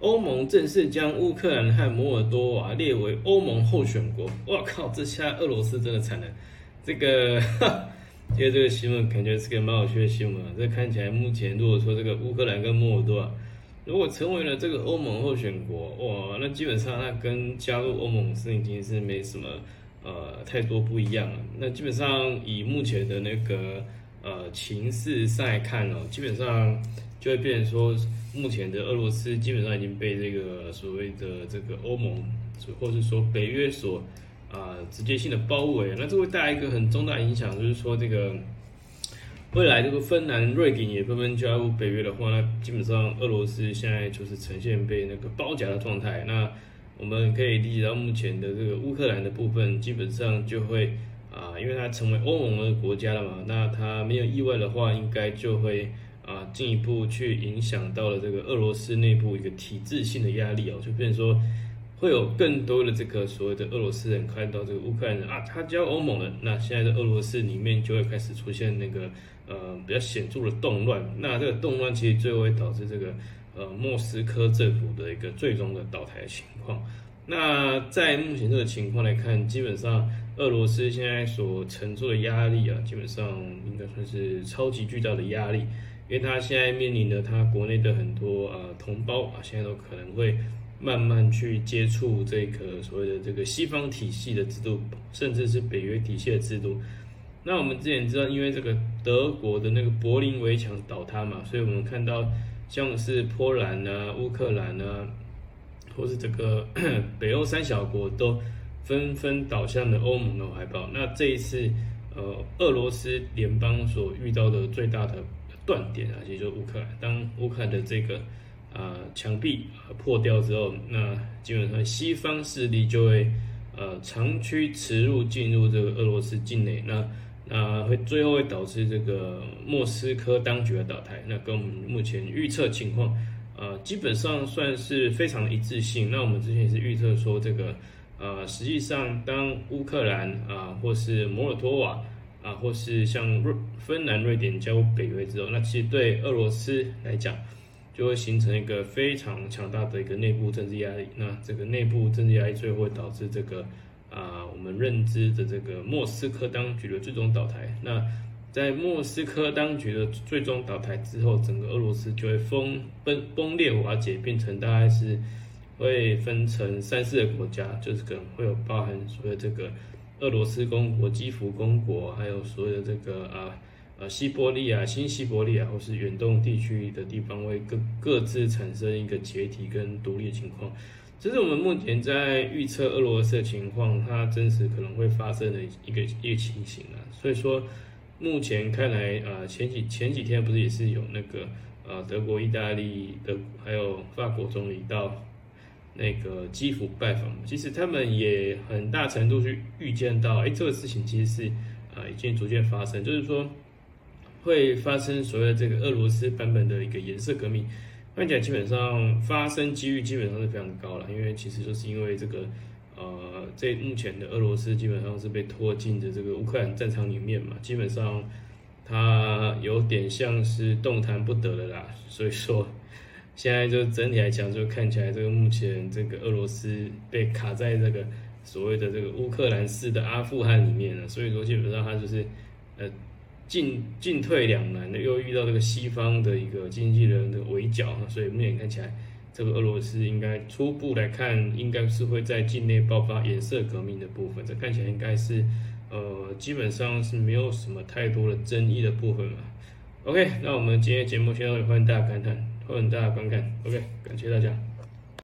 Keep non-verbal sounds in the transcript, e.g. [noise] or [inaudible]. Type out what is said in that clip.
欧盟正式将乌克兰和摩尔多瓦列为欧盟候选国。我靠，这下俄罗斯真的惨了。这个，[laughs] 因为这个新闻感觉是个蛮有趣的新闻啊。这看起来目前如果说这个乌克兰跟摩尔多瓦如果成为了这个欧盟候选国，哇，那基本上那跟加入欧盟是已经是没什么呃太多不一样了。那基本上以目前的那个呃情势上来看哦，基本上就会变成说。目前的俄罗斯基本上已经被这个所谓的这个欧盟，或是说北约所啊直接性的包围，那这会带来一个很重大影响，就是说这个未来这个芬兰、瑞典也纷纷加入北约的话，那基本上俄罗斯现在就是呈现被那个包夹的状态。那我们可以理解到目前的这个乌克兰的部分，基本上就会啊，因为它成为欧盟的国家了嘛，那它没有意外的话，应该就会。啊，进一步去影响到了这个俄罗斯内部一个体制性的压力哦，就变说会有更多的这个所谓的俄罗斯人看到这个乌克兰人啊，他加入欧盟了，那现在的俄罗斯里面就会开始出现那个呃比较显著的动乱，那这个动乱其实最后会导致这个呃莫斯科政府的一个最终的倒台情况。那在目前这个情况来看，基本上俄罗斯现在所承受的压力啊，基本上应该算是超级巨大的压力。因为他现在面临的他国内的很多呃同胞啊，现在都可能会慢慢去接触这个所谓的这个西方体系的制度，甚至是北约体系的制度。那我们之前知道，因为这个德国的那个柏林围墙倒塌嘛，所以我们看到像是波兰啊、乌克兰啊，或是这个 [coughs] 北欧三小国都纷纷倒向了欧盟的怀抱。那这一次呃，俄罗斯联邦所遇到的最大的。断点啊，其实就乌克兰。当乌克兰的这个啊墙壁破掉之后，那基本上西方势力就会呃长驱直入进入这个俄罗斯境内，那那会最后会导致这个莫斯科当局的倒台。那跟我们目前预测情况呃基本上算是非常的一致性。那我们之前也是预测说这个呃实际上当乌克兰啊或是摩尔多瓦。啊，或是像瑞芬兰、瑞典加入北约之后，那其实对俄罗斯来讲，就会形成一个非常强大的一个内部政治压力。那这个内部政治压力最后会导致这个啊，我们认知的这个莫斯科当局的最终倒台。那在莫斯科当局的最终倒台之后，整个俄罗斯就会崩崩崩裂瓦解，变成大概是会分成三四个国家，就是可能会有包含所谓这个。俄罗斯公国、基辅公国，还有所有的这个啊呃西伯利亚、新西伯利亚或是远东地区的地方，会各各自产生一个解体跟独立的情况。这是我们目前在预测俄罗斯的情况，它真实可能会发生的一个一个情形啊。所以说，目前看来啊，前几前几天不是也是有那个呃德国、意大利的还有法国总理到。那个基辅拜访，其实他们也很大程度去预见到，哎，这个事情其实是啊已经逐渐发生，就是说会发生所谓这个俄罗斯版本的一个颜色革命，看起来基本上发生几率基本上是非常高了，因为其实就是因为这个呃，在目前的俄罗斯基本上是被拖进的这个乌克兰战场里面嘛，基本上它有点像是动弹不得了啦，所以说。现在就整体来讲，就看起来这个目前这个俄罗斯被卡在这个所谓的这个乌克兰式的阿富汗里面了，所以说基本上它就是呃进进退两难的，又遇到这个西方的一个经济人的围剿，所以目前看起来这个俄罗斯应该初步来看，应该是会在境内爆发颜色革命的部分，这看起来应该是呃基本上是没有什么太多的争议的部分嘛。OK，那我们今天节目先到这里，欢迎大家观看。欢迎大家观看，OK，感谢大家。